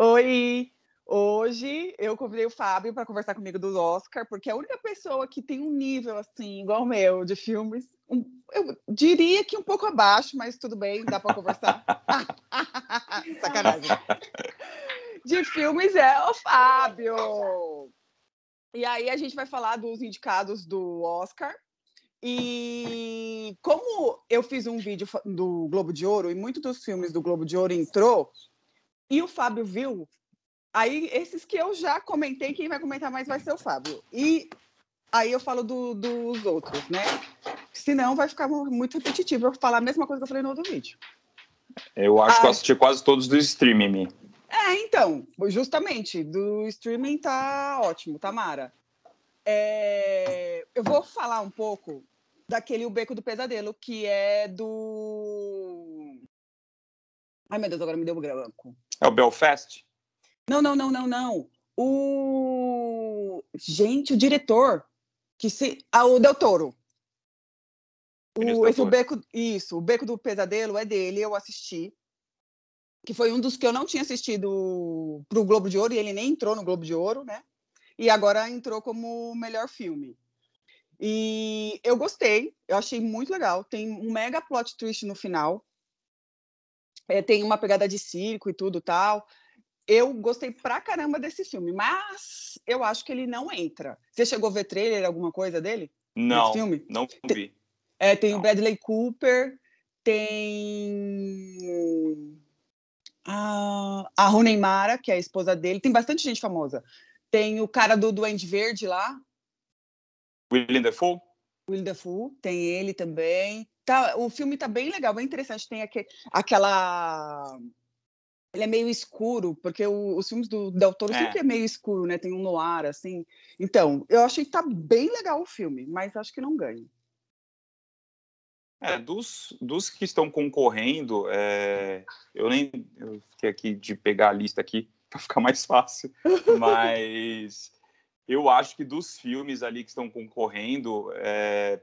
Oi! Hoje eu convidei o Fábio para conversar comigo do Oscar, porque é a única pessoa que tem um nível assim, igual o meu, de filmes. Um, eu diria que um pouco abaixo, mas tudo bem, dá para conversar. Sacanagem. De filmes é o Fábio. E aí a gente vai falar dos indicados do Oscar. E como eu fiz um vídeo do Globo de Ouro, e muitos dos filmes do Globo de Ouro entrou, e o Fábio viu, Aí, esses que eu já comentei, quem vai comentar mais vai ser o Fábio. E aí eu falo do, dos outros, né? Senão vai ficar muito repetitivo eu falar a mesma coisa que eu falei no outro vídeo. Eu acho ah, que eu assisti quase todos do streaming. É, então, justamente, do streaming tá ótimo, Tamara. É, eu vou falar um pouco daquele O Beco do Pesadelo, que é do. Ai, meu Deus, agora me deu branco. É o Belfast? Não, não, não, não, não. O. Gente, o diretor. Que se... Ah, o Del Toro. O, esse o beco, isso, o Beco do Pesadelo é dele, eu assisti. Que foi um dos que eu não tinha assistido para o Globo de Ouro, e ele nem entrou no Globo de Ouro, né? E agora entrou como melhor filme. E eu gostei, eu achei muito legal. Tem um mega plot twist no final. É, tem uma pegada de circo e tudo tal eu gostei pra caramba desse filme, mas eu acho que ele não entra. Você chegou a ver trailer, alguma coisa dele? Não, filme? não vi. Tem, é, tem não. o Bradley Cooper, tem a, a Rooney Mara, que é a esposa dele, tem bastante gente famosa. Tem o cara do Duende Verde lá. William Dafoe? William Dafoe, tem ele também. Tá, o filme tá bem legal, bem interessante. Tem aqu aquela ele é meio escuro, porque o, os filmes do Del Toro é. sempre é meio escuro, né? Tem um noir, assim. Então, eu achei que tá bem legal o filme, mas acho que não ganha. É, dos, dos que estão concorrendo, é, eu nem eu fiquei aqui de pegar a lista aqui para ficar mais fácil, mas eu acho que dos filmes ali que estão concorrendo, é,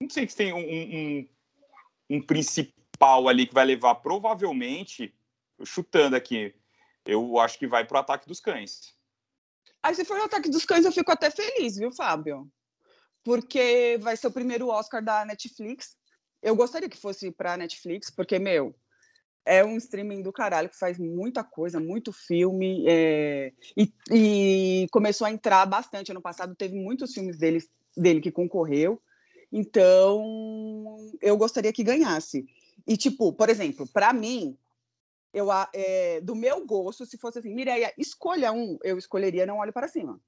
não sei se tem um, um, um principal ali que vai levar provavelmente chutando aqui, eu acho que vai para o ataque dos cães. Aí, se for o ataque dos cães, eu fico até feliz, viu, Fábio? Porque vai ser o primeiro Oscar da Netflix. Eu gostaria que fosse para Netflix, porque, meu, é um streaming do caralho que faz muita coisa, muito filme. É... E, e, começou a entrar bastante. Ano passado teve muitos filmes dele, dele que concorreu. Então, eu gostaria que ganhasse. E, tipo, por exemplo, para mim, eu, é, do meu gosto, se fosse assim, Mireia, escolha um, eu escolheria Não Olhe Para Cima.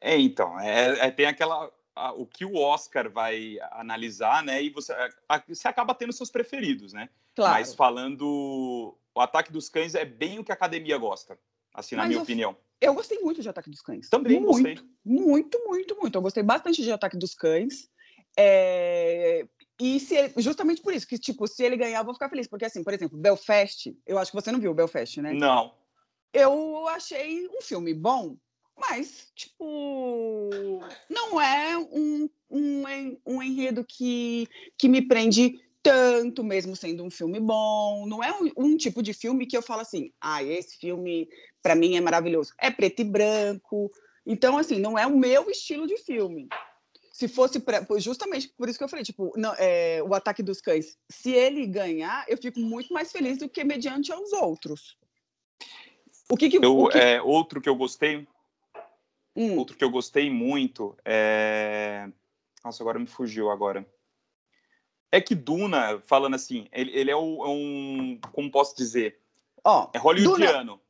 É, então, é, é tem aquela. A, o que o Oscar vai analisar, né? E você, a, você acaba tendo seus preferidos, né? Claro. Mas falando. O Ataque dos Cães é bem o que a academia gosta, assim, na Mas minha eu, opinião. Eu gostei muito de Ataque dos Cães. Também muito, gostei. Muito, muito, muito. Eu gostei bastante de Ataque dos Cães. É, e se ele, justamente por isso, que, tipo, se ele ganhar, eu vou ficar feliz. Porque, assim, por exemplo, Belfast, eu acho que você não viu o Belfast, né? Não. Eu achei um filme bom, mas, tipo, não é um, um, um enredo que, que me prende tanto, mesmo sendo um filme bom. Não é um, um tipo de filme que eu falo assim, ah, esse filme, para mim, é maravilhoso. É preto e branco. Então, assim, não é o meu estilo de filme se fosse pra, justamente por isso que eu falei, tipo, não, é, o ataque dos cães, se ele ganhar, eu fico muito mais feliz do que mediante aos outros. O que, que, eu, o que... É, outro que eu gostei, hum. outro que eu gostei muito é, nossa, agora me fugiu agora. É que Duna, falando assim, ele, ele é, o, é um, como posso dizer, ó, é hollywoodiano. Duna...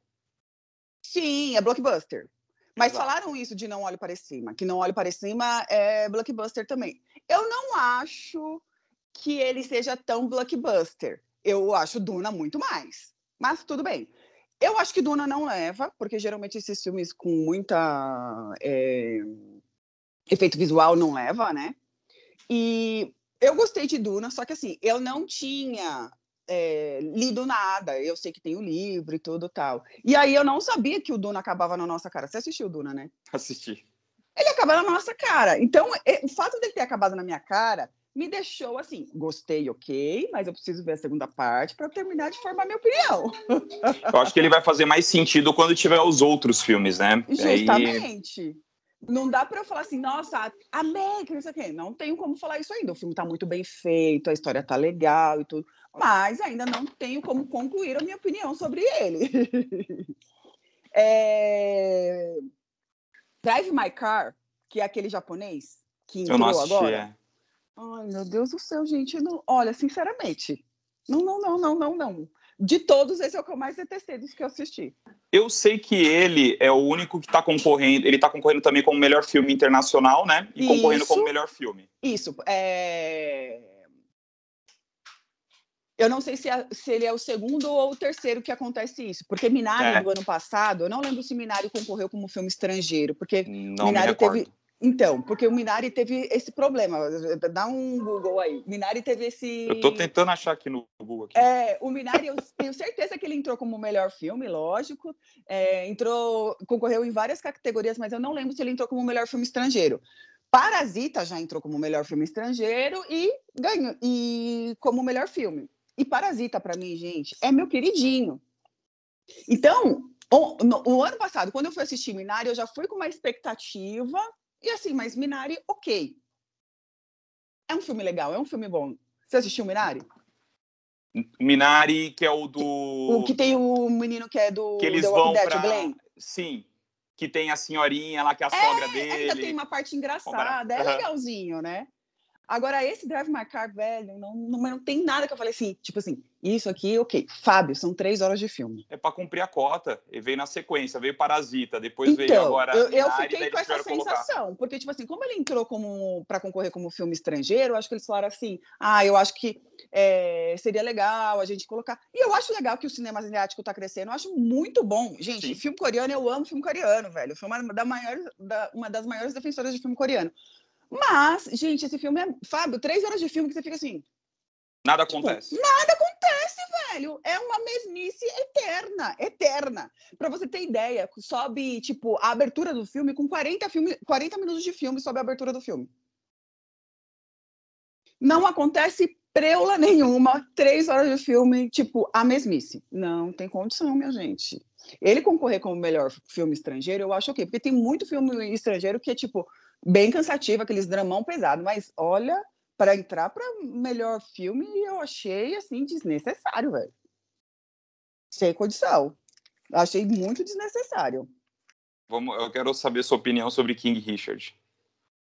Sim, é blockbuster. Mas Exato. falaram isso de Não Olhe Para Cima, que Não Olhe Para Cima é blockbuster também. Eu não acho que ele seja tão blockbuster. Eu acho Duna muito mais. Mas tudo bem. Eu acho que Duna não leva, porque geralmente esses filmes com muita é, efeito visual não leva, né? E eu gostei de Duna, só que assim, eu não tinha é, lido nada. Eu sei que tem o livro e tudo tal. E aí eu não sabia que o Duna acabava na nossa cara. Você assistiu o Duna, né? Assisti. Ele acaba na nossa cara. Então, o fato dele ter acabado na minha cara me deixou assim, gostei, ok, mas eu preciso ver a segunda parte para terminar de formar minha opinião. Eu acho que ele vai fazer mais sentido quando tiver os outros filmes, né? Justamente. Aí... Não dá para eu falar assim, nossa, amei, que não sei o quê. Não tenho como falar isso ainda. O filme está muito bem feito, a história está legal e tudo, mas ainda não tenho como concluir a minha opinião sobre ele. é... Drive My Car, que é aquele japonês que entrou agora. É. Ai, meu Deus do céu, gente. Não... Olha, sinceramente, não, não, não, não, não, não. De todos, esse é o que eu mais detestei dos que eu assisti. Eu sei que ele é o único que está concorrendo. Ele está concorrendo também como melhor filme internacional, né? E Isso. concorrendo como melhor filme. Isso. É... Eu não sei se, é, se, ele é o segundo ou o terceiro que acontece isso, porque Minari é. do ano passado, eu não lembro se Minari concorreu como filme estrangeiro, porque não Minari teve então, porque o Minari teve esse problema. Dá um Google aí. Minari teve esse. Eu estou tentando achar aqui no Google. Aqui. É, o Minari, eu tenho certeza que ele entrou como melhor filme, lógico. É, entrou, concorreu em várias categorias, mas eu não lembro se ele entrou como melhor filme estrangeiro. Parasita já entrou como melhor filme estrangeiro e ganhou e como melhor filme. E Parasita, para mim, gente, é meu queridinho. Então, o, no, o ano passado, quando eu fui assistir Minari, eu já fui com uma expectativa e assim, mas Minari, ok. É um filme legal, é um filme bom. Você assistiu Minari? Minari, que é o do. O que tem o menino que é do. Que eles The vão Dead, pra... Glenn. Sim. Que tem a senhorinha lá, que é a é, sogra dele. Ainda tem uma parte engraçada, é legalzinho, né? Agora, esse Drive My Car, velho, não, não, não tem nada que eu falei assim, tipo assim, isso aqui, ok. Fábio, são três horas de filme. É para cumprir a cota. E veio na sequência, veio Parasita, depois então, veio agora. Eu, eu fiquei com essa sensação, colocar. porque, tipo assim, como ele entrou como para concorrer como filme estrangeiro, eu acho que eles falaram assim: ah, eu acho que é, seria legal a gente colocar. E eu acho legal que o cinema asiático está crescendo, eu acho muito bom. Gente, Sim. filme coreano, eu amo filme coreano, velho. Foi uma, da maior, da, uma das maiores defensoras de filme coreano. Mas, gente, esse filme é. Fábio, três horas de filme que você fica assim. Nada tipo, acontece. Tipo, nada acontece, velho. É uma mesmice eterna, eterna. Para você ter ideia, sobe, tipo, a abertura do filme com 40, filme, 40 minutos de filme sobe a abertura do filme. Não acontece preula nenhuma, três horas de filme, tipo, a mesmice. Não tem condição, minha gente. Ele concorrer como melhor filme estrangeiro, eu acho ok, porque tem muito filme estrangeiro que é, tipo, bem cansativo, aqueles dramão pesado, mas olha, para entrar para melhor filme, eu achei assim desnecessário, velho. Sem condição. Achei muito desnecessário. Vamos, eu quero saber sua opinião sobre King Richard.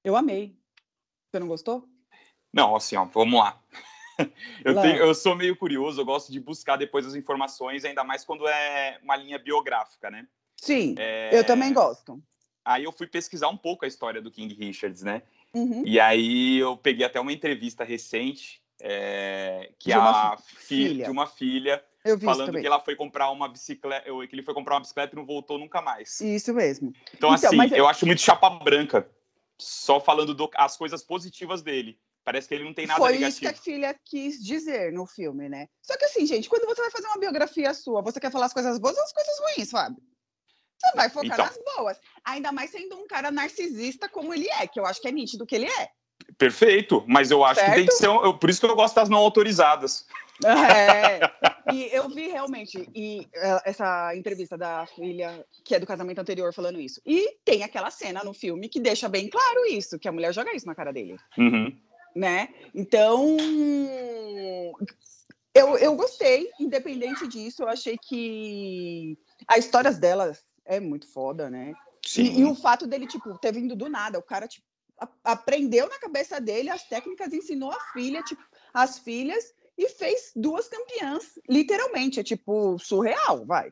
Eu amei. Você não gostou? Não, assim, ó, vamos lá. Eu, tenho, eu, sou meio curioso, eu gosto de buscar depois as informações, ainda mais quando é uma linha biográfica, né? Sim, é... eu também gosto. Aí eu fui pesquisar um pouco a história do King Richards, né? Uhum. E aí eu peguei até uma entrevista recente é, que de a filha. de uma filha falando que ela foi comprar uma bicicleta, que ele foi comprar uma bicicleta e não voltou nunca mais. Isso mesmo. Então, então assim, eu acho muito chapa branca, só falando do, as coisas positivas dele. Parece que ele não tem nada Foi negativo. isso que a filha quis dizer no filme, né? Só que assim, gente, quando você vai fazer uma biografia sua, você quer falar as coisas boas ou as coisas ruins, Fábio? Você vai focar então, nas boas. Ainda mais sendo um cara narcisista como ele é, que eu acho que é nítido que ele é. Perfeito, mas eu acho certo? que tem que ser. Eu, por isso que eu gosto das não autorizadas. É, e eu vi realmente e, é, essa entrevista da filha, que é do casamento anterior, falando isso. E tem aquela cena no filme que deixa bem claro isso, que a mulher joga isso na cara dele. Uhum. Né? Então, eu, eu gostei, independente disso, eu achei que as histórias delas é muito foda, né? Sim. E, e, o fato dele, tipo, ter vindo do nada, o cara, tipo, a, aprendeu na cabeça dele as técnicas, ensinou a filha, tipo, as filhas e fez duas campeãs, literalmente, é tipo surreal, vai.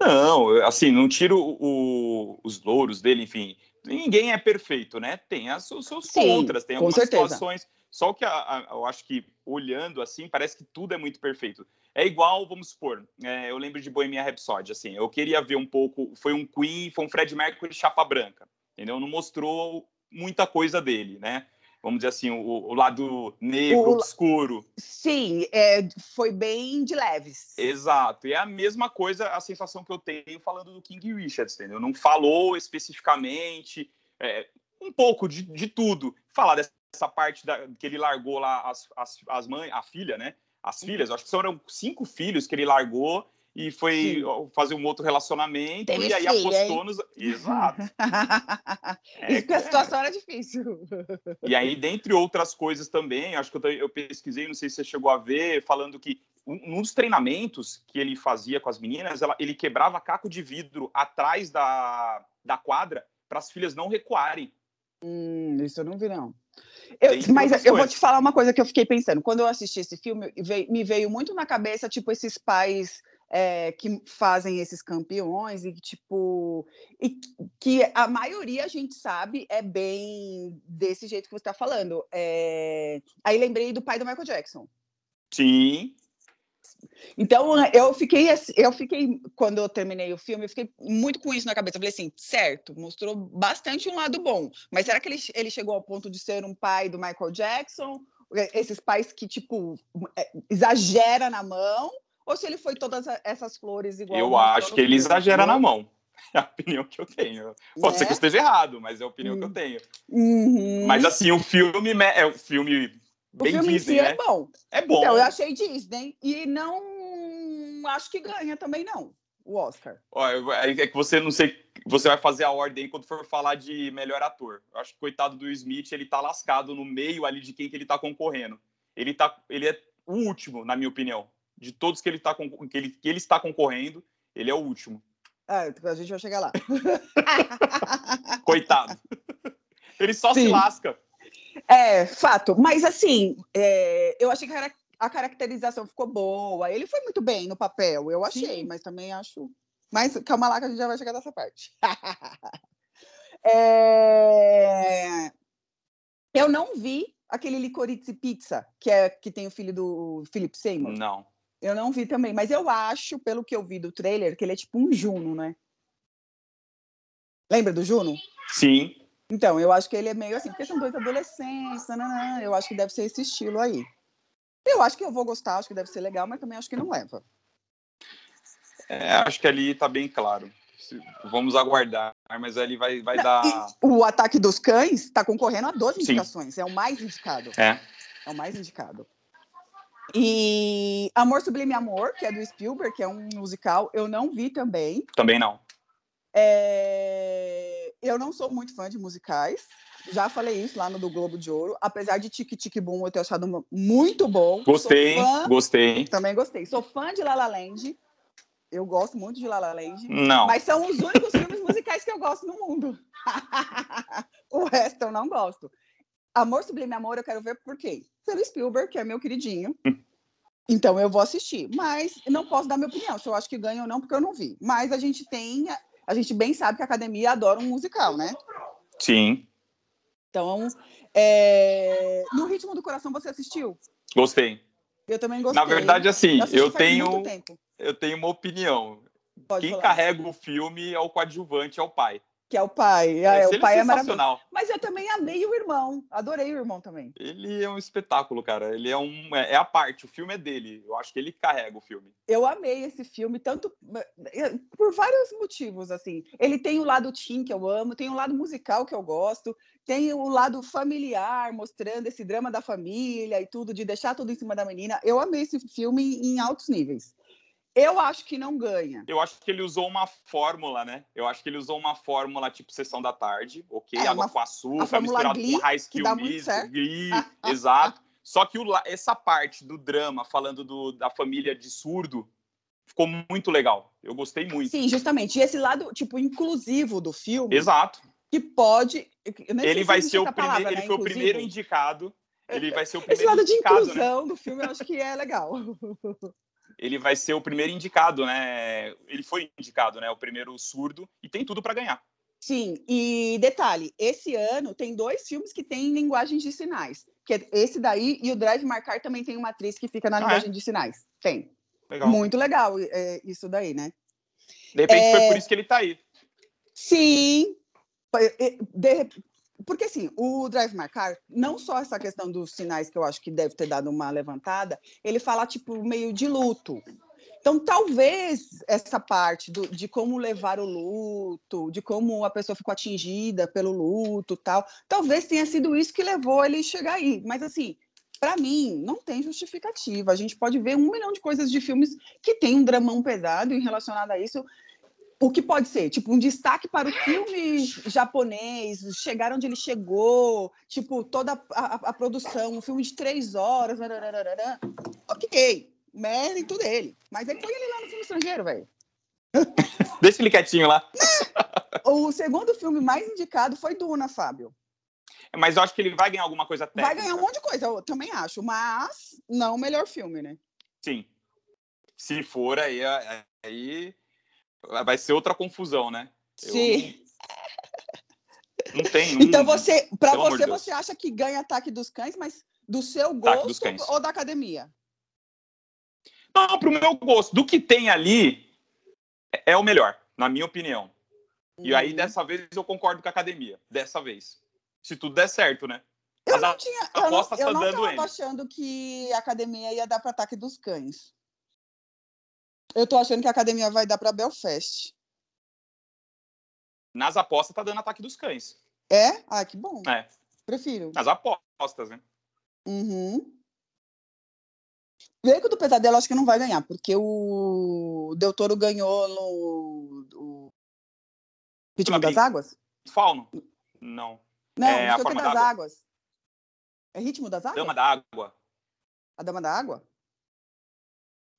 Não, assim, não tiro o, os louros dele, enfim, ninguém é perfeito, né? Tem as, os seus Sim, contras, tem algumas certeza. situações. Só que a, a, eu acho que olhando assim, parece que tudo é muito perfeito. É igual, vamos supor, é, eu lembro de Bohemian Rhapsody, assim, eu queria ver um pouco, foi um Queen, foi um Fred Mercury chapa branca, entendeu? Não mostrou muita coisa dele, né? Vamos dizer assim, o, o lado negro, o, obscuro. Sim, é, foi bem de leves. Exato, e é a mesma coisa, a sensação que eu tenho falando do King Richards, entendeu? Não falou especificamente, é, um pouco de, de tudo. Falar dessa essa parte da, que ele largou lá as, as, as mães, a filha, né? As filhas, acho que foram cinco filhos que ele largou e foi Sim. fazer um outro relacionamento Teve e aí filho, apostou hein? nos. Exato. é, Isso que a situação era difícil. E aí, dentre outras coisas também, acho que eu, eu pesquisei, não sei se você chegou a ver, falando que um, um dos treinamentos que ele fazia com as meninas, ela, ele quebrava caco de vidro atrás da, da quadra para as filhas não recuarem. Hum, isso eu não vi, não. Eu, mas eu vou te falar uma coisa que eu fiquei pensando. Quando eu assisti esse filme, veio, me veio muito na cabeça, tipo, esses pais é, que fazem esses campeões e tipo e que a maioria a gente sabe é bem desse jeito que você está falando. É... Aí lembrei do pai do Michael Jackson. Sim. Então eu fiquei eu fiquei quando eu terminei o filme eu fiquei muito com isso na cabeça. Eu falei assim, certo, mostrou bastante um lado bom, mas será que ele, ele chegou ao ponto de ser um pai do Michael Jackson? Esses pais que tipo é, exagera na mão ou se ele foi todas essas flores igual. Eu acho que ele exagera na mão. É a opinião que eu tenho. Pode ser que né? esteja errado, mas é a opinião que eu hum. tenho. Uhum. Mas assim, o filme é um filme bem o filme Disney, si né? é bom. É bom. Então, eu achei Disney e não acho que ganha também não o Oscar. é que você não sei, você vai fazer a ordem quando for falar de melhor ator. Eu acho que coitado do Smith, ele tá lascado no meio ali de quem que ele tá concorrendo. Ele tá, ele é o último, na minha opinião de todos que ele, tá, que ele, que ele está concorrendo, ele é o último. Ah, a gente vai chegar lá. Coitado. Ele só Sim. se lasca. É, fato. Mas, assim, é, eu achei que a caracterização ficou boa. Ele foi muito bem no papel, eu achei, Sim. mas também acho. Mas calma lá que a gente já vai chegar nessa parte. é... Eu não vi aquele Licorice Pizza, que, é, que tem o filho do Philip Seymour. Não. Eu não vi também, mas eu acho, pelo que eu vi do trailer, que ele é tipo um Juno, né? Lembra do Juno? Sim. Então, eu acho que ele é meio assim, porque são dois adolescentes, nanana, eu acho que deve ser esse estilo aí. Eu acho que eu vou gostar, acho que deve ser legal, mas também acho que não leva. É, acho que ali tá bem claro. Vamos aguardar, mas ali vai, vai não, dar. O ataque dos cães está concorrendo a 12 indicações, Sim. é o mais indicado. É. É o mais indicado. E Amor Sublime Amor, que é do Spielberg, que é um musical, eu não vi também. Também não. É... Eu não sou muito fã de musicais. Já falei isso lá no do Globo de Ouro. Apesar de Tic Tic Boom eu ter achado muito bom. Gostei, fã... gostei. Também gostei. Sou fã de La La Land. Eu gosto muito de La La Land. Não. Mas são os únicos filmes musicais que eu gosto no mundo. o resto eu não gosto. Amor Sublime Amor, eu quero ver por quê? Pelo Spielberg, que é meu queridinho. Então eu vou assistir, mas não posso dar minha opinião se eu acho que ganha ou não, porque eu não vi. Mas a gente tem, a gente bem sabe que a academia adora um musical, né? Sim. Então, é... no ritmo do coração você assistiu? Gostei. Eu também gostei. Na verdade, assim, eu, eu tenho, eu tenho uma opinião. Pode Quem falar. carrega o filme é o coadjuvante, é o pai que é o pai. É, o pai é maravilhoso. Mas eu também amei o irmão. Adorei o irmão também. Ele é um espetáculo, cara. Ele é um é, é, a parte, o filme é dele. Eu acho que ele carrega o filme. Eu amei esse filme tanto eh, por vários motivos assim. Ele tem o lado teen que eu amo, tem o lado musical que eu gosto, tem o lado familiar, mostrando esse drama da família e tudo de deixar tudo em cima da menina. Eu amei esse filme em altos níveis. Eu acho que não ganha. Eu acho que ele usou uma fórmula, né? Eu acho que ele usou uma fórmula tipo sessão da tarde, ok? É, água com açúcar, misturado Glee, com high skill music, Glee, exato. Só que o, essa parte do drama, falando do, da família de surdo, ficou muito legal. Eu gostei muito. Sim, justamente. E esse lado, tipo, inclusivo do filme. Exato. Que pode. Ele vai ser o primeiro. Ele né? foi Inclusivo. o primeiro indicado. Ele vai ser o primeiro Esse lado indicado, de né? inclusão né? do filme eu acho que é legal. ele vai ser o primeiro indicado, né? Ele foi indicado, né? O primeiro surdo e tem tudo para ganhar. Sim, e detalhe, esse ano tem dois filmes que têm linguagem de sinais, que é esse daí e o Drive Marcar também tem uma atriz que fica na ah, é? linguagem é? de sinais. Tem. Legal. Muito legal é, isso daí, né? De repente é... foi por isso que ele está aí. Sim. De, porque assim, o Drive My Car, não só essa questão dos sinais que eu acho que deve ter dado uma levantada, ele fala tipo meio de luto. Então, talvez essa parte do, de como levar o luto, de como a pessoa ficou atingida pelo luto, tal, talvez tenha sido isso que levou ele a chegar aí. Mas assim, para mim, não tem justificativa. A gente pode ver um milhão de coisas de filmes que tem um dramão pesado em relacionado a isso. O que pode ser? Tipo, um destaque para o filme japonês, chegar onde ele chegou, tipo, toda a, a, a produção, um filme de três horas, ok, mérito dele. Mas aí põe ele lá no filme estrangeiro, velho. Deixa ele quietinho lá. o segundo filme mais indicado foi Duna, Fábio. Mas eu acho que ele vai ganhar alguma coisa técnica. Vai ganhar um monte de coisa, eu também acho. Mas não o melhor filme, né? Sim. Se for, aí, aí vai ser outra confusão, né? Sim. Eu... Não tem. Um... Então você, para você, você acha que ganha Ataque dos Cães, mas do seu gosto ou da academia? Não, pro meu gosto. Do que tem ali, é o melhor, na minha opinião. Uhum. E aí, uhum. dessa vez, eu concordo com a academia. Dessa vez se tudo der certo, né? Eu não tinha, eu não, eu não tava achando que a academia ia dar para ataque dos cães. Eu tô achando que a academia vai dar para Belfast. Nas apostas tá dando ataque dos cães. É? Ah, que bom. É. Prefiro. Nas apostas, né? Uhum. Beco do Pesadelo acho que não vai ganhar, porque o Del Toro ganhou no. Ritmo das Águas? Fauno? Não. Não, é o que das águas. É ritmo das águas? Dama da água. A Dama da Água?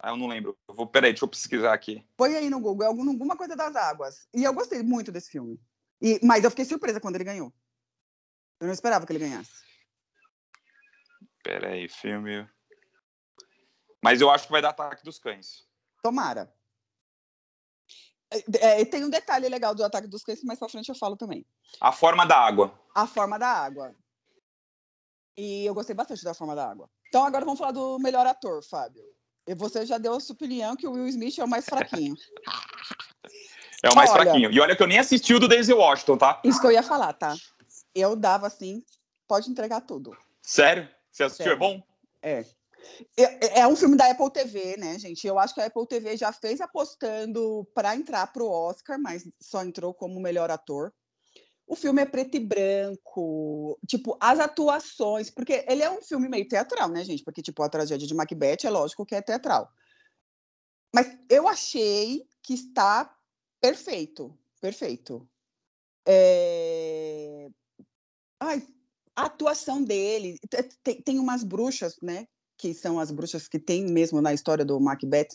Ah, eu não lembro. Eu vou, peraí, deixa eu pesquisar aqui. Põe aí no Google, alguma coisa das águas. E eu gostei muito desse filme. E, mas eu fiquei surpresa quando ele ganhou. Eu não esperava que ele ganhasse. Peraí, filme. Mas eu acho que vai dar ataque dos cães. Tomara. É, é, tem um detalhe legal do ataque dos cães, mais pra frente eu falo também. A forma da água. A forma da água. E eu gostei bastante da forma da água. Então agora vamos falar do melhor ator, Fábio. E você já deu a sua opinião que o Will Smith é o mais fraquinho. é o mais olha, fraquinho. E olha que eu nem assisti o do Daisy Washington, tá? Isso que eu ia falar, tá? Eu dava assim, pode entregar tudo. Sério? Você assistiu? É Sério. É bom? É. É, um filme da Apple TV, né, gente? Eu acho que a Apple TV já fez apostando para entrar para o Oscar, mas só entrou como melhor ator. O filme é preto e branco, tipo, as atuações, porque ele é um filme meio teatral, né, gente? Porque, tipo, a tragédia de Macbeth é lógico que é teatral. Mas eu achei que está perfeito, perfeito. É... Ai, a atuação dele, tem, tem umas bruxas, né, que são as bruxas que tem mesmo na história do Macbeth,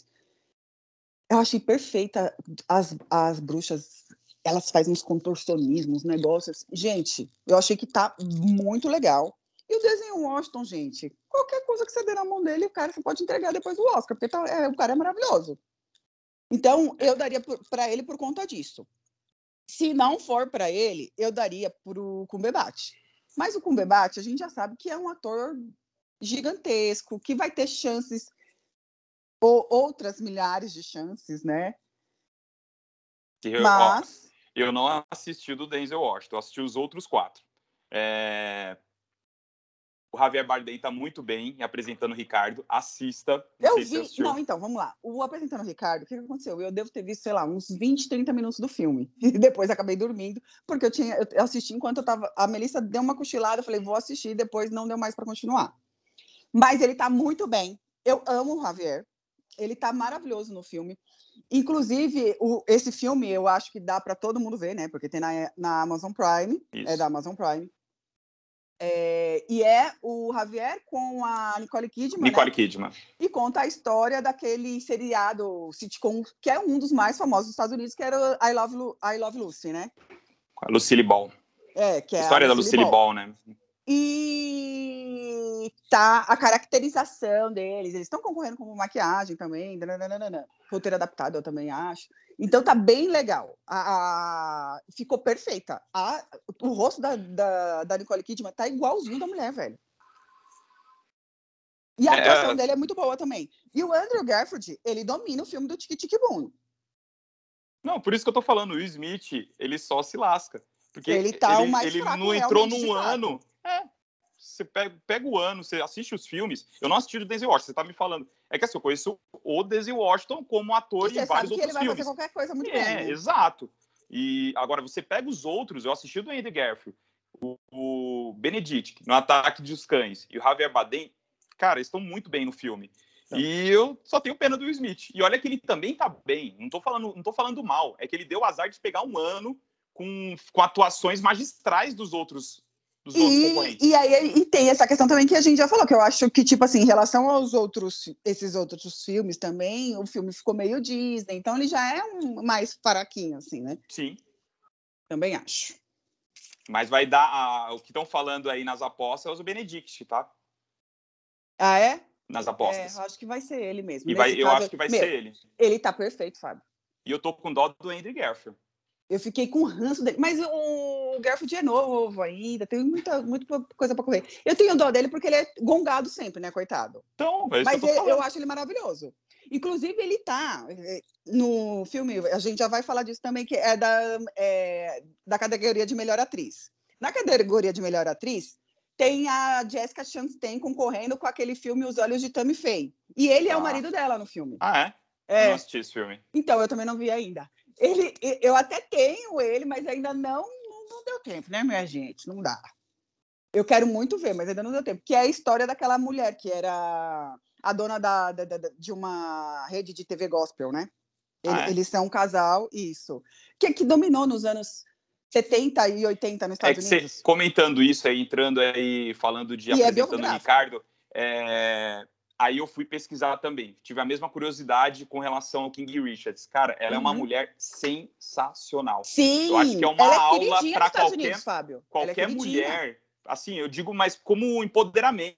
eu achei perfeita as, as bruxas, elas fazem uns contorcionismos, negócios. Gente, eu achei que tá muito legal. E o desenho Washington, gente, qualquer coisa que você der na mão dele, o cara você pode entregar depois do Oscar, porque tá, é, o cara é maravilhoso. Então, eu daria para ele por conta disso. Se não for para ele, eu daria para o Cumberbatch. Mas o Cumberbatch, a gente já sabe que é um ator gigantesco, que vai ter chances, ou outras milhares de chances, né? Eu, Mas... Ó, eu não assisti do Denzel Washington, eu assisti os outros quatro. É... O Javier Bardem está muito bem apresentando o Ricardo. Assista. eu vi. Não, então, vamos lá. O apresentando o Ricardo, o que aconteceu? Eu devo ter visto, sei lá, uns 20, 30 minutos do filme. E depois acabei dormindo, porque eu tinha. Eu assisti enquanto eu tava. A Melissa deu uma cochilada, eu falei, vou assistir, depois não deu mais para continuar. Mas ele está muito bem. Eu amo o Javier. Ele está maravilhoso no filme. Inclusive, o, esse filme eu acho que dá para todo mundo ver, né? Porque tem na, na Amazon Prime. Isso. É da Amazon Prime. É, e é o Javier com a Nicole Kidman. Nicole né? Kidman. E conta a história daquele seriado sitcom que é um dos mais famosos dos Estados Unidos, que era I Love, Lu I Love Lucy, né? A Lucille Ball. É, que é a história a da Lucille Ball, Ball né? E tá a caracterização deles. Eles estão concorrendo com maquiagem também. Nananana. Roteiro adaptado, eu também acho. Então tá bem legal. A, a... ficou perfeita. A... o rosto da, da, da, Nicole Kidman tá igualzinho da mulher, velho. E a é, atuação é... dele é muito boa também. E o Andrew Garfield, ele domina o filme do Tic Tic Boom. Não, por isso que eu tô falando, o Smith, ele só se lasca. Porque ele tá ele, mais ele fraco, não entrou num ano. É. você pega, pega, o ano, você assiste os filmes. Eu não assisti o Denzel Washington, você tá me falando. É que assim, eu conheço o Denzel Washington como ator em vários outros filmes. ele vai fazer qualquer coisa muito é, bem. É, exato. E agora você pega os outros, eu assisti o do Andy Garfield, o, o Benedict, no Ataque dos Cães, e o Javier Bardem, cara, eles estão muito bem no filme. E eu só tenho pena do Smith. E olha que ele também tá bem. Não tô falando, não tô falando mal. É que ele deu azar de pegar um ano com, com atuações magistrais dos outros e. E aí e tem essa questão também que a gente já falou, que eu acho que, tipo assim, em relação aos outros, esses outros filmes também, o filme ficou meio Disney, então ele já é um mais paraquinho, assim, né? Sim. Também acho. Mas vai dar. A, o que estão falando aí nas apostas é o Benedict, tá? Ah, é? nas apostas. É, acho que vai ser ele mesmo. E vai, eu acho que vai meu, ser ele. Ele tá perfeito, Fábio. E eu tô com dó do Andrew Garfield. Eu fiquei com ranço dele. Mas o Garfield é novo ainda, tem muita, muita coisa para correr. Eu tenho dó dele porque ele é gongado sempre, né, coitado? Então, é mas eu, eu, acho ele maravilhoso. Inclusive, ele tá eh, no filme, a gente já vai falar disso também, que é da, é, da categoria de melhor atriz. Na categoria de melhor atriz, tem a Jessica Chastain concorrendo com aquele filme Os Olhos de Tammy Faye. E ele ah. é o ah. marido dela no filme. Ah, é? é? Eu não assisti esse filme. Então, eu também não vi ainda. Ele, eu até tenho ele, mas ainda não, não, não deu tempo, né, minha gente? Não dá. Eu quero muito ver, mas ainda não deu tempo. Que é a história daquela mulher que era a dona da, da, da de uma rede de TV gospel, né? Ele, ah, é? Eles são um casal, isso. Que, que dominou nos anos 70 e 80 nos Estados é Unidos. Você, comentando isso aí, entrando aí, falando de e é apresentando é o Ricardo, é, aí eu fui pesquisar também. Tive a mesma curiosidade com relação ao King Richards. Cara, ela uhum. é uma uhum. mulher sensacional. Sim, eu acho que é uma é aula para qualquer, Unidos, é qualquer mulher. Assim, eu digo, mas como empoderamento.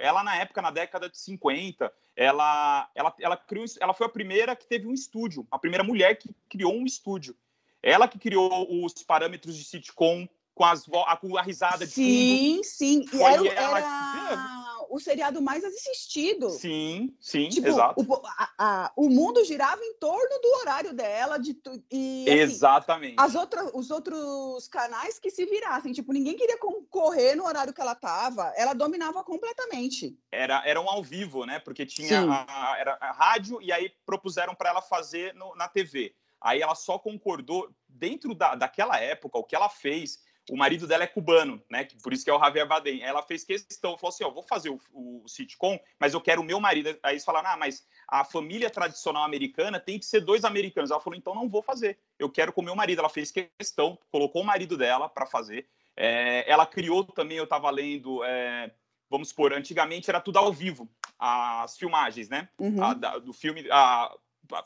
Ela, na época, na década de 50, ela, ela, ela, criou, ela foi a primeira que teve um estúdio, a primeira mulher que criou um estúdio. Ela que criou os parâmetros de sitcom com, as a, com a risada de Sim, fundo. sim. E era, ela... era o seriado mais assistido. Sim, sim, tipo, exato. O, a, a, o mundo girava em torno do horário dela. De, e, assim, Exatamente. As outras, os outros canais que se virassem. Tipo, ninguém queria concorrer no horário que ela estava. Ela dominava completamente. Era, era um ao vivo, né? Porque tinha a, era a rádio e aí propuseram para ela fazer no, na TV. Aí ela só concordou, dentro da, daquela época, o que ela fez, o marido dela é cubano, né? Por isso que é o Javier Bardem. Ela fez questão, falou assim, ó, vou fazer o, o, sitcom, mas eu quero o meu marido. Aí eles falaram, ah, mas a família tradicional americana tem que ser dois americanos. Ela falou, então não vou fazer. Eu quero com o meu marido. Ela fez questão, colocou o marido dela para fazer. É, ela criou também, eu estava lendo, é, vamos supor, antigamente era tudo ao vivo, as filmagens, né? Uhum. A, da, do filme, a,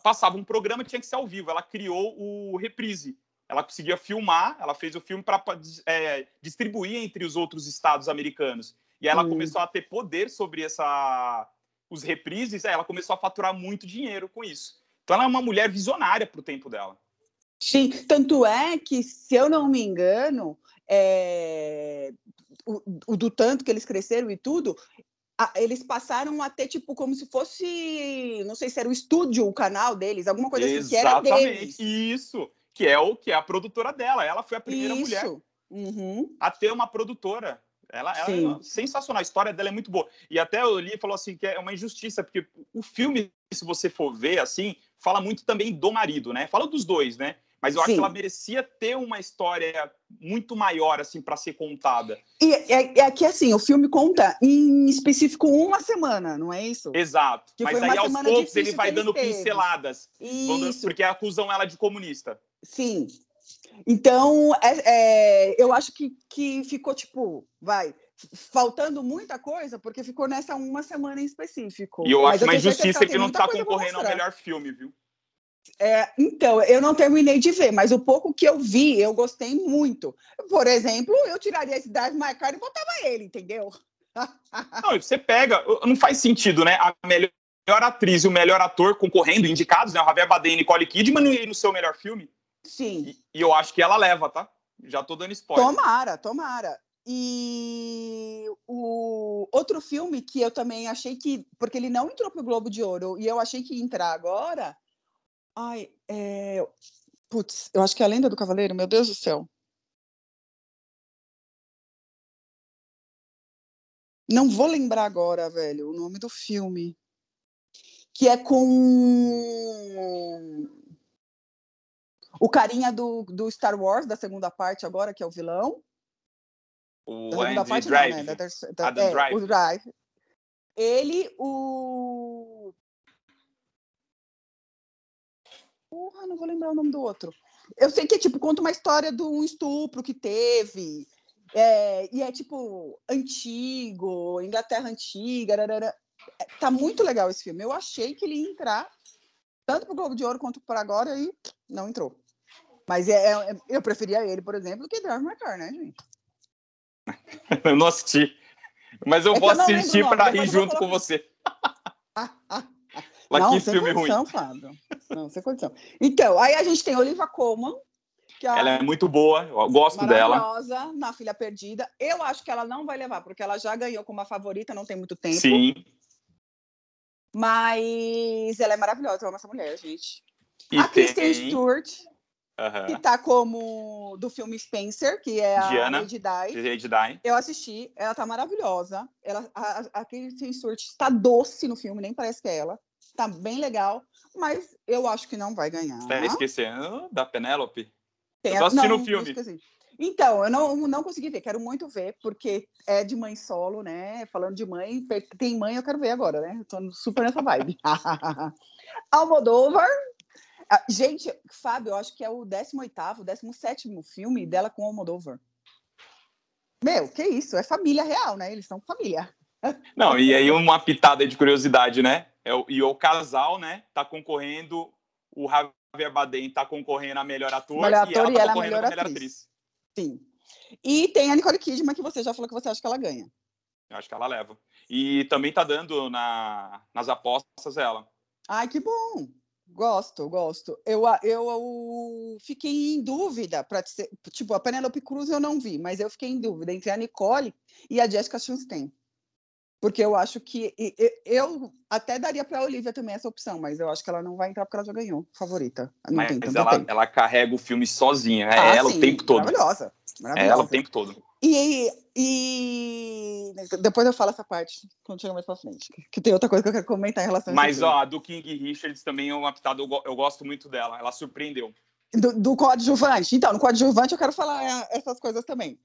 passava um programa tinha que ser ao vivo. Ela criou o Reprise. Ela conseguia filmar, ela fez o filme para é, distribuir entre os outros estados americanos. E aí ela hum. começou a ter poder sobre essa, os reprises, ela começou a faturar muito dinheiro com isso. Então ela é uma mulher visionária para o tempo dela. Sim, tanto é que, se eu não me engano, é... o, o, do tanto que eles cresceram e tudo, eles passaram a ter, tipo, como se fosse, não sei se era o estúdio, o canal deles, alguma coisa Exatamente. assim, que era deles. Isso, que é o que é a produtora dela. Ela foi a primeira Isso. mulher uhum. a ter uma produtora. Ela, ela é sensacional, a história dela é muito boa. E até o li falou assim que é uma injustiça, porque o filme, se você for ver assim, fala muito também do marido, né? Fala dos dois, né? Mas eu Sim. acho que ela merecia ter uma história muito maior, assim, para ser contada. E é, é, que, assim, o filme conta em específico uma semana, não é isso? Exato. Que Mas aí, aos poucos, ele vai dando teve. pinceladas. Isso. Porque acusam ela de comunista. Sim. Então, é, é, eu acho que, que ficou, tipo, vai, faltando muita coisa, porque ficou nessa uma semana em específico. E eu acho uma injustiça que, que não está concorrendo ao melhor filme, viu? É, então, eu não terminei de ver, mas o pouco que eu vi, eu gostei muito. Por exemplo, eu tiraria esse Drive My Car e botava ele, entendeu? Não, você pega, não faz sentido, né? A melhor atriz e o melhor ator concorrendo, indicados, né? O Javier Bardem e Nicole Kidman no seu melhor filme. Sim. E, e, eu acho que ela leva, tá? Já tô dando spoiler. Tomara, tomara. E o outro filme que eu também achei que, porque ele não entrou pro Globo de Ouro e eu achei que ia entrar agora, Ai, é... Putz, eu acho que é a Lenda do Cavaleiro, meu Deus do céu. Não vou lembrar agora, velho, o nome do filme. Que é com o carinha do, do Star Wars, da segunda parte agora, que é o vilão. O da segunda Andy parte, Drive. Não, né? da da, é, Drive. O Drive. Ele, o. Porra, não vou lembrar o nome do outro. Eu sei que, tipo, conta uma história de um estupro que teve. É, e é, tipo, antigo, Inglaterra antiga. Rarara. É, tá muito legal esse filme. Eu achei que ele ia entrar tanto pro Globo de Ouro quanto para agora e não entrou. Mas é, é, eu preferia ele, por exemplo, do que Drive My Car, né, gente? eu não assisti. Mas eu é vou eu assistir para rir junto com você. Lá não, que filme condição, ruim. Fábio. Não, sem condição. Então, aí a gente tem Oliva Colman. Que ela é muito boa, eu gosto dela. Maravilhosa, na Filha Perdida. Eu acho que ela não vai levar, porque ela já ganhou como a favorita, não tem muito tempo. Sim. Mas ela é maravilhosa, eu amo essa mulher, gente. E a tem... Kristen Stewart, Uhum. que tá como do filme Spencer, que é a Diana, Lady Di. Lady Di. Eu assisti, ela tá maravilhosa. Ela, a, a Kristen Stewart está doce no filme, nem parece que é ela. Tá bem legal, mas eu acho que não vai ganhar. Tá esquecendo da Penélope? eu tô assistindo o filme. Então, eu não, não consegui ver, quero muito ver, porque é de mãe solo, né? Falando de mãe, tem mãe, eu quero ver agora, né? tô super nessa vibe. Almodóvar. Ah, gente, Fábio, eu acho que é o 18º, 17 filme dela com Almodóvar. Meu, que isso? É família real, né? Eles são família. Não, e aí uma pitada de curiosidade, né? É e o casal, né? Tá concorrendo, o Javier Bardem tá concorrendo a melhor ator, melhor ator e ela tá ela concorrendo a melhor atriz. atriz. Sim. E tem a Nicole Kidman, que você já falou que você acha que ela ganha. Eu acho que ela leva. E também tá dando na, nas apostas ela. Ai, que bom. Gosto, gosto. Eu, eu, eu fiquei em dúvida para tipo a Penelope Cruz eu não vi, mas eu fiquei em dúvida entre a Nicole e a Jessica Chastain. Porque eu acho que eu até daria para a Olivia também essa opção, mas eu acho que ela não vai entrar porque ela já ganhou favorita. Não mas, tem ela, tempo. ela carrega o filme sozinha, é ah, ela sim, o tempo todo. Maravilhosa, maravilhosa. É ela o tempo todo. E, e depois eu falo essa parte quando chegar mais para frente, que tem outra coisa que eu quero comentar em relação Mas, a ó, a do King Richards também é uma pitada, eu, eu gosto muito dela, ela surpreendeu. Do, do coadjuvante. Então, no coadjuvante eu quero falar essas coisas também.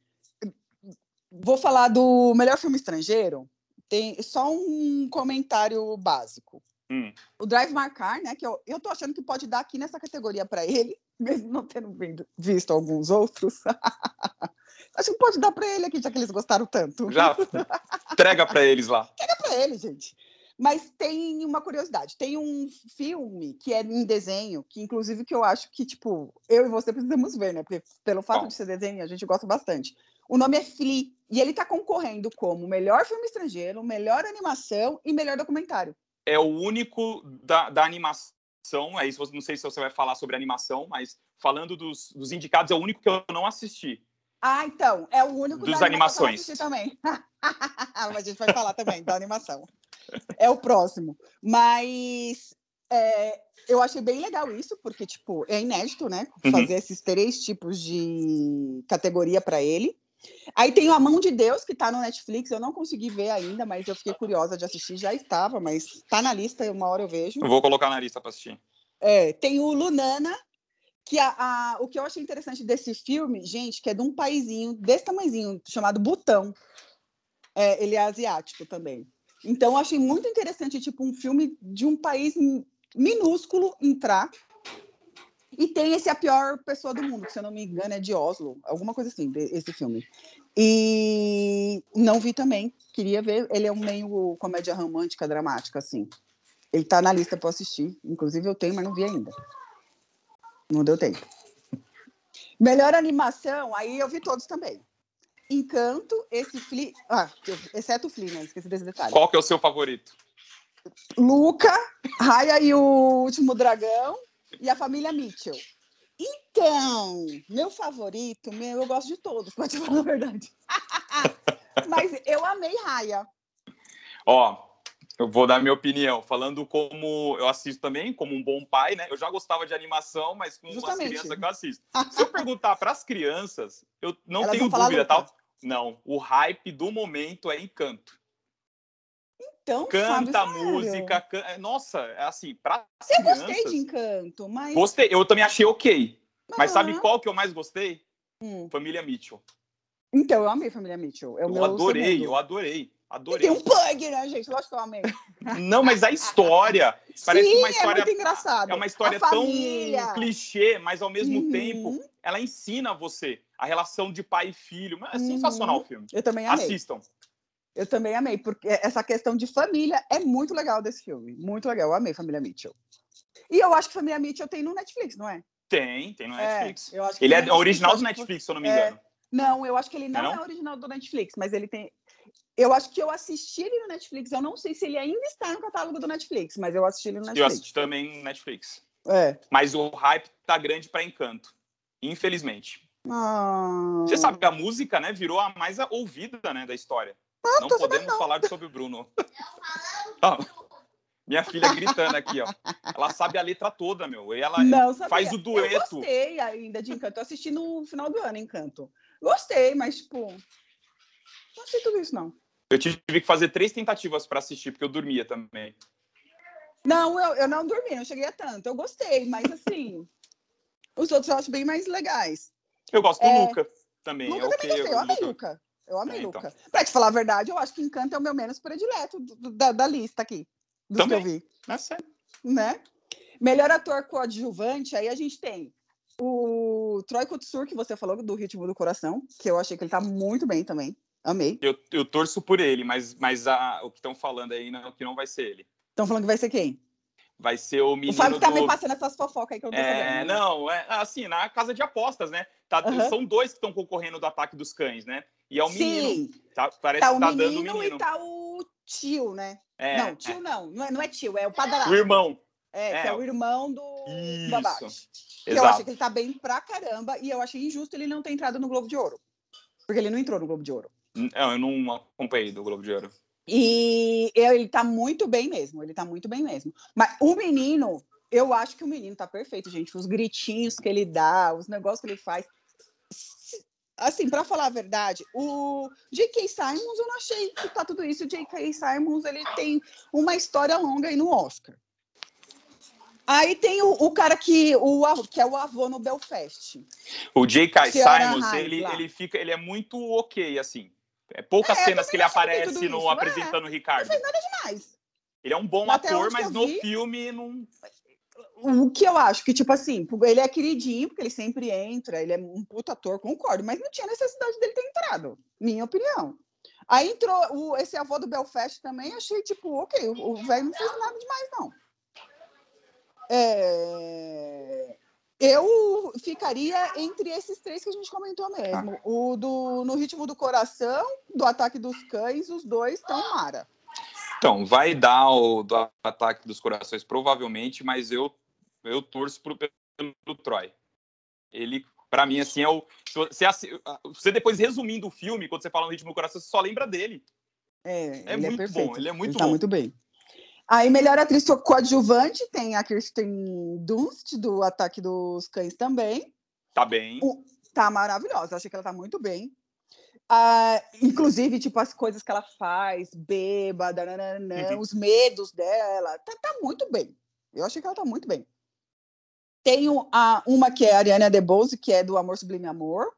Vou falar do melhor filme estrangeiro, tem só um comentário básico. Hum. O Drive Marcar, né? Que eu, eu tô achando que pode dar aqui nessa categoria para ele, mesmo não tendo visto alguns outros. Acho que pode dar para ele aqui, já que eles gostaram tanto. Já entrega para eles lá. Entrega para ele, gente. Mas tem uma curiosidade. Tem um filme que é em desenho, que inclusive que eu acho que, tipo, eu e você precisamos ver, né? Porque pelo fato Bom. de ser desenho, a gente gosta bastante. O nome é Flea. E ele está concorrendo como melhor filme estrangeiro, melhor animação e melhor documentário. É o único da, da animação. É isso, não sei se você vai falar sobre animação, mas falando dos, dos indicados, é o único que eu não assisti. Ah, então, é o único dos animações. Que eu também. Mas a gente vai falar também da animação. É o próximo. Mas é, eu achei bem legal isso, porque, tipo, é inédito, né? Uhum. Fazer uhum. esses três tipos de categoria para ele. Aí tem A Mão de Deus, que está no Netflix. Eu não consegui ver ainda, mas eu fiquei curiosa de assistir. Já estava, mas está na lista, uma hora eu vejo. Eu vou colocar na lista para assistir. É, tem o Lunana, que a, a, o que eu achei interessante desse filme, gente, que é de um paizinho desse tamanhozinho, chamado Butão. É, ele é asiático também. Então, eu achei muito interessante, tipo, um filme de um país minúsculo entrar e tem esse A Pior Pessoa do Mundo, que se eu não me engano é de Oslo, alguma coisa assim, esse filme. E não vi também, queria ver. Ele é um meio comédia romântica, dramática, assim. Ele tá na lista para assistir, inclusive eu tenho, mas não vi ainda. Não deu tempo. Melhor animação, aí eu vi todos também. Encanto, esse Flea. Ah, exceto o Flea, né? Esqueci desse detalhe. Qual que é o seu favorito? Luca, Raya e o Último Dragão e a família Mitchell. Então, meu favorito, meu, eu gosto de todos, pode falar a verdade. Mas eu amei Raya. Ó, eu vou dar minha opinião, falando como eu assisto também, como um bom pai, né? Eu já gostava de animação, mas com Justamente. as crianças que eu assisto. Se eu perguntar para as crianças, eu não Elas tenho dúvida, tal. Tá? Não, o hype do momento é Encanto. Tão Canta a sabe, música, can... nossa, é assim, para Eu crianças. gostei de Encanto, mas. Gostei, eu também achei ok. Mas sabe Aham. qual que eu mais gostei? Hum. Família Mitchell. Então, eu amei Família Mitchell. É Eu adorei, segundo. eu adorei. E Adorei. tem um pug, né, gente? Lógico que eu amei. Não, mas a história parece Sim, uma história é muito engraçado. é uma história tão clichê, mas ao mesmo Uhum. tempo ela ensina você a relação de pai e filho. Mas É Uhum. sensacional o filme. Eu também amei. Assistam. Eu também amei, porque essa questão de família é muito legal desse filme. Muito legal. Eu amei Família Mitchell. E eu acho que Família Mitchell tem no Netflix, não é? Tem, tem no Netflix. É, eu acho que Ele é original do Netflix, se eu não me É. engano. Não, eu acho que ele não, Não é é, original do Netflix, mas ele tem. Eu acho que eu assisti ele no Netflix. Eu não sei se ele ainda está no catálogo do Netflix, mas eu assisti ele no Eu Netflix. assisti também no Netflix. É. Mas o hype tá grande para Encanto. Infelizmente. Ah. Você sabe que a música, né, virou a mais ouvida, né, da história. Não tô podemos falar sobre o Bruno. Ó, minha filha gritando aqui, ó. Ela sabe a letra toda, meu. E ela Não, sabia. faz o Eu dueto. gostei ainda de Encanto. Eu assisti no final do ano, Encanto. Gostei, mas, tipo. Não sei tudo isso, não. Eu tive que fazer três tentativas para assistir, porque eu dormia também. Não, eu, eu não dormi, não cheguei a tanto. Eu gostei, mas assim. os outros eu acho bem mais legais. Eu gosto É. do Luca também. Luca é também gostei, eu amei Luca. Luca. Eu amei É, então. Luca. Pra te falar a verdade, eu acho que Encanto é o meu menos predileto do- do- da, da lista aqui. Dos que eu Também. vi. É sério. Né? Melhor ator coadjuvante, aí a gente tem o Troy Kotsur, que você falou, do Ritmo do Coração, que eu achei que ele tá muito bem também. Amei. Eu, eu torço por ele, mas, mas a- o que estão falando aí não, que não vai ser ele. Estão falando que vai ser quem? Vai ser o O menino Fábio tá do... me passando essas fofocas aí que eu não tô É, sabendo. não, é assim, na casa de apostas, né? Tá-. São dois que estão concorrendo do ataque dos cães, né? E é o menino. Sim, Tá, parece tá que o tá dando o menino, menino. e tá o tio, né? É, não, tio não. Não é, não é tio, é o padrasto. o irmão. É, que é. é o irmão do. Que eu achei que ele tá bem pra caramba e eu achei injusto ele não ter entrado no Globo de Ouro. Porque ele não entrou no Globo de Ouro. Não, eu não acompanhei do Globo de Ouro. E ele tá muito bem mesmo, ele tá muito bem mesmo. Mas o menino, eu acho que o menino tá perfeito, gente. Os gritinhos que ele dá, os negócios que ele faz. Assim, pra falar a verdade, o J.K. Simons, eu não achei que tá tudo isso. O J.K. Simons, ele tem uma história longa aí no Oscar. Aí tem o, o cara que, o, que é o avô no Belfast. O J.K. Simons, ele, lá. ele fica, ele é muito ok, assim. É poucas É, cenas que ele aparece no isso, é. apresentando o Ricardo. Mas Ele é um bom Até ator, mas eu no vi- filme não. O que eu acho que, tipo assim, ele é queridinho, porque ele sempre entra, ele é um puto ator, concordo, mas não tinha necessidade dele ter entrado, minha opinião. Aí entrou o, esse avô do Belfast também, achei, tipo, ok, o o velho não fez nada demais, não. É, Eu ficaria entre esses três que a gente comentou mesmo. O do No Ritmo do Coração, do Ataque dos Cães, os dois estão mara. Então, vai dar o do ataque dos corações, provavelmente, mas eu, eu torço pro, pelo Troy. Ele, pra mim, assim, é o. Você, você depois resumindo o filme, quando você fala no ritmo do coração, você só lembra dele. É, É ele muito é bom, ele é muito tá bom. muito bem. Aí, melhor atriz coadjuvante tem a Kirsten Dunst, do Ataque dos Cães também. Tá bem. O- Tá maravilhosa, achei que ela tá muito bem. Ah, inclusive, tipo, as coisas que ela faz, bêbada, nananã, Uhum. os medos dela, tá, tá muito bem. Eu achei que ela tá muito bem. Tenho a, uma que é a Ariana DeBose, que é do Amor Sublime Amor.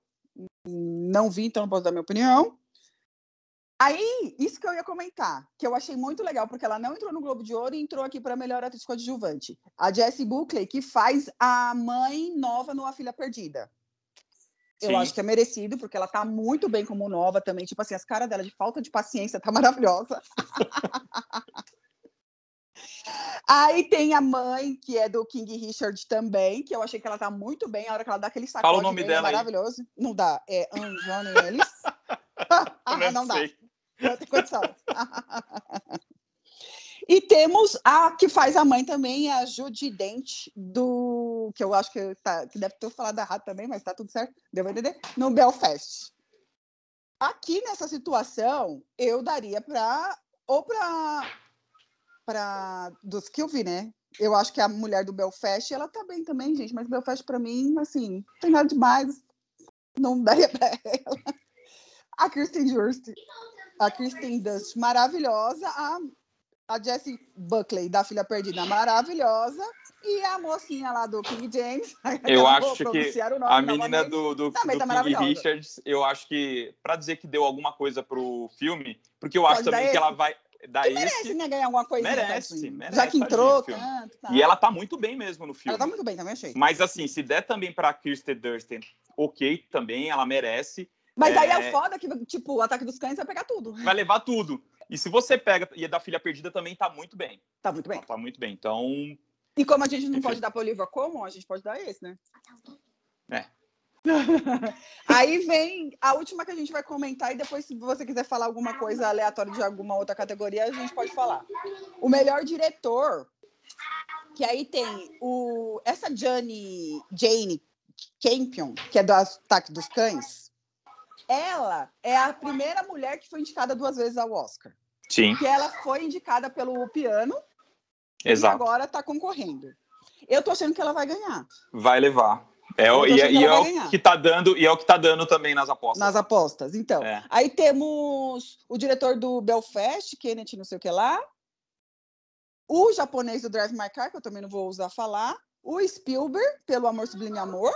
Não vi, então não posso dar minha opinião. Aí, isso que eu ia comentar, que eu achei muito legal, porque ela não entrou no Globo de Ouro e entrou aqui para melhor atriz coadjuvante. A Jessie Buckley, que faz a mãe nova no A Filha Perdida. Eu Sim. acho que é merecido, porque ela tá muito bem como nova também. Tipo assim, as caras dela de falta de paciência tá maravilhosa. Aí tem a mãe, que é do King Richard também, que eu achei que ela tá muito bem. A hora que ela dá aquele sacode nome dele, é dela aí. maravilhoso. Não dá, é Anjane Ellis. Eu não dá. Não tem condição. E temos a que faz a mãe também, a Judy Dent, do. que eu acho que, tá, que deve ter falado errado também, mas tá tudo certo, deu entender? No Belfast. Aqui nessa situação, eu daria para. Ou para. para dos que eu vi, né? Eu acho que a mulher do Belfast, ela tá bem também, gente, mas Belfast para mim, assim, não tem nada demais. Não daria para ela. A Kirsten Dunst a Kristen Dunst maravilhosa, a A Jessie Buckley, da Filha Perdida, maravilhosa. E a mocinha lá do King James. Eu acho que a menina do, do, do tá King Richards, eu acho que, para dizer que deu alguma coisa pro filme, porque eu acho Pode também que ela vai dar esse... merece, né, ganhar alguma coisa. Merece, merece. Já que entrou tanto, tá. E ela tá muito bem mesmo no filme. Ela tá muito bem, também achei. Mas assim, se der também pra Kirsten Durst, ok também, ela merece. Mas é... aí é o foda que, tipo, o Ataque dos Cães vai pegar tudo. Vai levar tudo. E se você pega, e a da Filha Perdida também tá muito bem. Tá muito bem. Ela tá muito bem, então... E como a gente não Enfim. pode dar para Olivia Colman, a gente pode dar esse, né? É. Aí vem a última que a gente vai comentar e depois, se você quiser falar alguma coisa aleatória de alguma outra categoria, a gente pode falar. O melhor diretor, que aí tem o essa Jane, Jane Campion, que é do Ataque dos Cães. Ela é a primeira mulher que foi indicada duas vezes ao Oscar. Sim. Que ela foi indicada pelo Piano Exato. e agora está concorrendo. Eu tô achando que ela vai ganhar. Vai levar. É, o, e, e é o que tá dando e é o que tá dando também nas apostas. Nas apostas, então. É. Aí temos o diretor do Belfast, Kenneth, não sei o que lá. O japonês do Drive My Car, que eu também não vou usar falar. O Spielberg, pelo Amor Sublime Amor.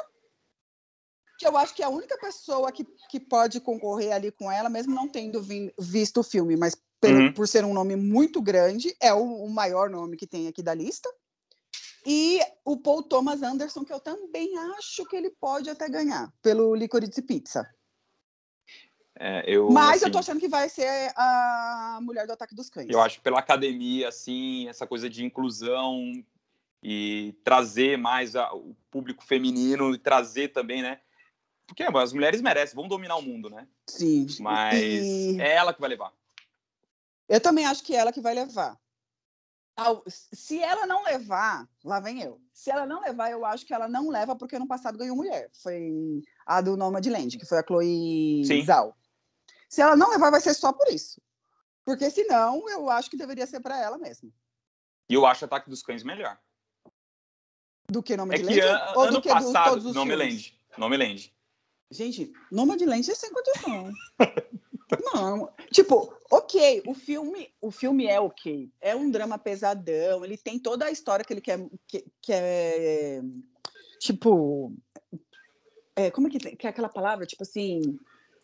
Que eu acho que é a única pessoa que, que pode concorrer ali com ela, mesmo não tendo vi, visto o filme, mas pelo, uhum. por ser um nome muito grande, é o, o maior nome que tem aqui da lista. E o Paul Thomas Anderson, que eu também acho que ele pode até ganhar, pelo Licorice Pizza. É, eu, Mas assim, eu tô achando que vai ser a mulher do ataque dos cães. Eu acho pela academia, assim, essa coisa de inclusão e trazer mais a, o público feminino e trazer também, né? Porque as mulheres merecem, vão dominar o mundo, né? Sim. Mas e... é ela que vai levar. Eu também acho que é ela que vai levar se ela não levar, lá vem eu. Se ela não levar, eu acho que ela não leva porque no passado ganhou mulher. Foi a do Nomadland, que foi a Chloe Sim. Zhao. Se ela não levar, vai ser só por isso. Porque senão, eu acho que deveria ser para ela mesmo. E eu acho Ataque dos Cães melhor. Do que Nomadland? É que an, ou ano do que passado, do, Nomadland. Nomadland. Gente, Nomadland é sem condição. Não, tipo, ok, o filme, o filme é ok, é um drama pesadão, ele tem toda a história que ele quer, que, que é, tipo, é, como é que, que é aquela palavra, tipo assim,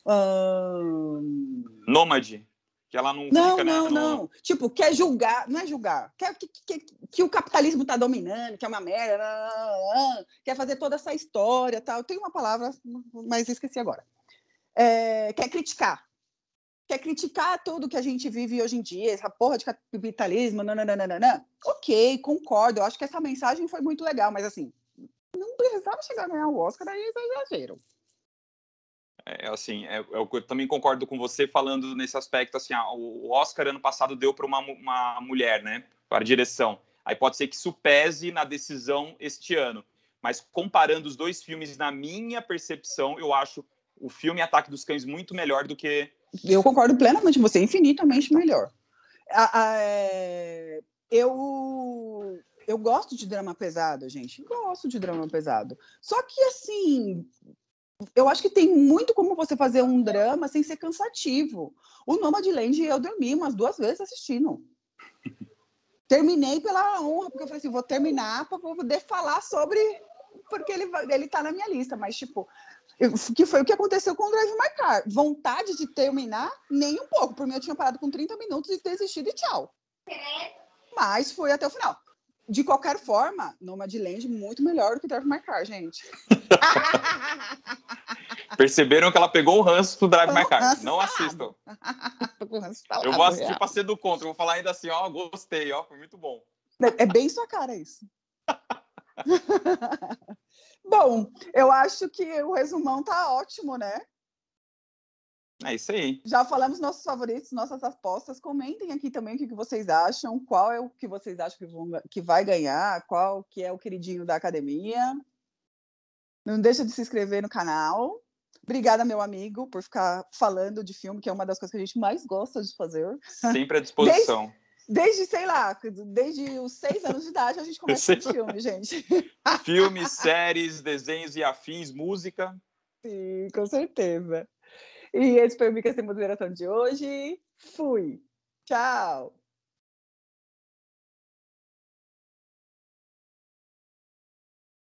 um... nômade, que ela não não fica, né, não né, não, tipo, quer julgar, não é julgar, quer que, que, que o capitalismo está dominando, que é uma merda, quer fazer toda essa história, tal, tem uma palavra, mas esqueci agora. É, quer criticar, quer criticar tudo que a gente vive hoje em dia, essa porra de capitalismo, nananana. Ok, concordo. Eu acho que essa mensagem foi muito legal, mas assim, não precisava chegar a ganhar o Oscar, aí eles exageram. É, assim, é, é eu também concordo com você falando nesse aspecto, assim, ah, o Oscar ano passado deu para uma, uma mulher, né, para direção. Aí pode ser que isso pese na decisão este ano. Mas comparando os dois filmes, na minha percepção, eu acho o filme Ataque dos Cães muito melhor do que eu concordo plenamente com você, infinitamente melhor. A, a, é, eu, eu gosto de drama pesado, gente. Gosto de drama pesado. Só que, assim, eu acho que tem muito como você fazer um drama sem ser cansativo. O Nomadland eu dormi umas duas vezes assistindo. Terminei pela honra, porque eu falei assim, vou terminar para poder falar sobre porque ele ele tá na minha lista, mas tipo, que foi o que aconteceu com o Drive My Car. Vontade de terminar, nem um pouco. Por mim, eu tinha parado com 30 minutos e desistido e tchau. Mas foi até o final. De qualquer forma, Nomadland muito melhor do que Drive My Car, gente. Perceberam que ela pegou o ranço do Drive My Car. Não assistam. eu vou assistir para ser do contra. Eu vou falar ainda assim, ó, gostei, ó, foi muito bom. É, é bem sua cara isso. Bom, eu acho que o resumão tá ótimo, né? É isso aí. Já falamos nossos favoritos, nossas apostas. Comentem aqui também o que vocês acham, qual é o que vocês acham que, vão, que vai ganhar, qual que é o queridinho da academia. Não deixa de se inscrever no canal. Obrigada, meu amigo, por ficar falando de filme, que é uma das coisas que a gente mais gosta de fazer. Sempre à disposição. Desde Desde, sei lá, desde os seis anos de idade a gente começa com filme, gente. Filmes, séries, desenhos e afins, música. Sim, com certeza. E esse foi o Micas Sem Moderação de hoje. Fui. Tchau.